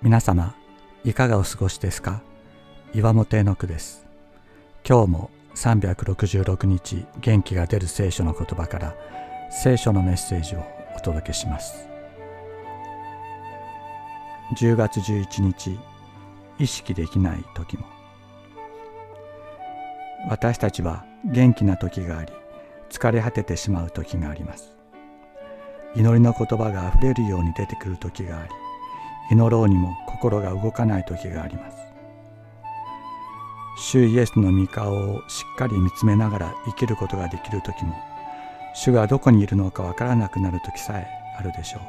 皆様いかがお過ごしですか？岩本絵の句です。今日も366日元気が出る聖書の言葉から聖書のメッセージをお届けします。10月11日意識できない時も。私たちは元気な時があり疲れ果ててしまう時があります。祈りの言葉があふれるように出てくる時があり祈ろうにも心が動かない時があります。主イエスの御顔をしっかり見つめながら生きることができる時も主がどこにいるのかわからなくなる時さえあるでしょう。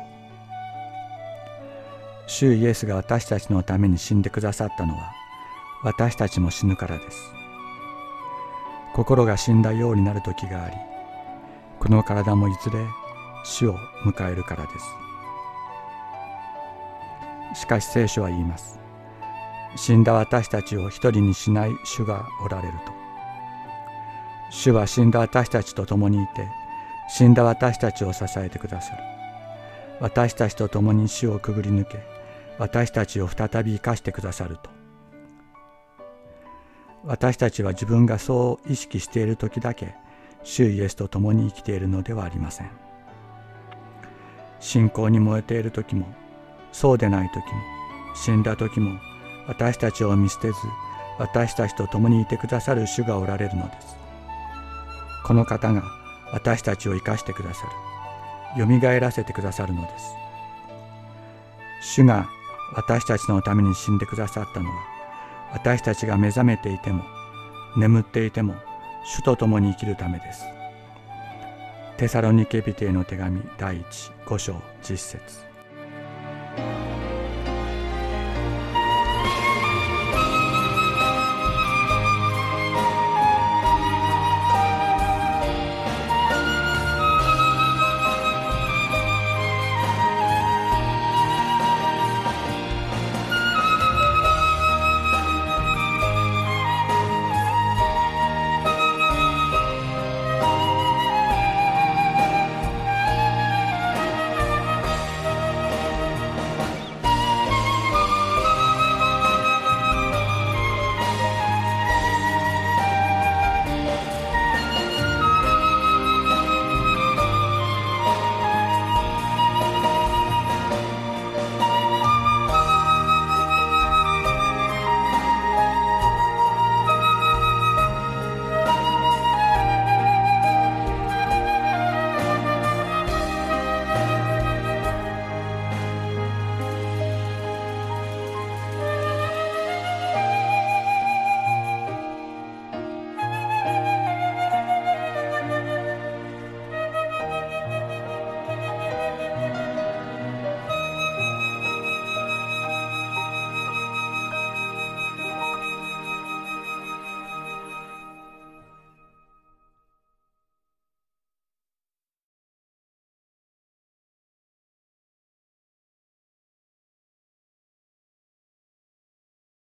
主イエスが私たちのために死んでくださったのは私たちも死ぬからです。心が死んだようになる時がありこの体もいずれ死を迎えるからです。しかし聖書は言います。死んだ私たちを一人にしない主がおられると。主は死んだ私たちと共にいて、死んだ私たちを支えてくださる。私たちと共に死をくぐり抜け、私たちを再び生かしてくださると。私たちは自分がそう意識している時だけ、主イエスと共に生きているのではありません。信仰に燃えている時も、そうでない時も死んだ時も私たちを見捨てず私たちと共にいてくださる主がおられるのです。この方が私たちを生かしてくださる。よみがえらせてくださるのです。主が私たちのために死んでくださったのは私たちが目覚めていても眠っていても主と共に生きるためです。テサロニケビテへの手紙第1 5章10節。Thank you.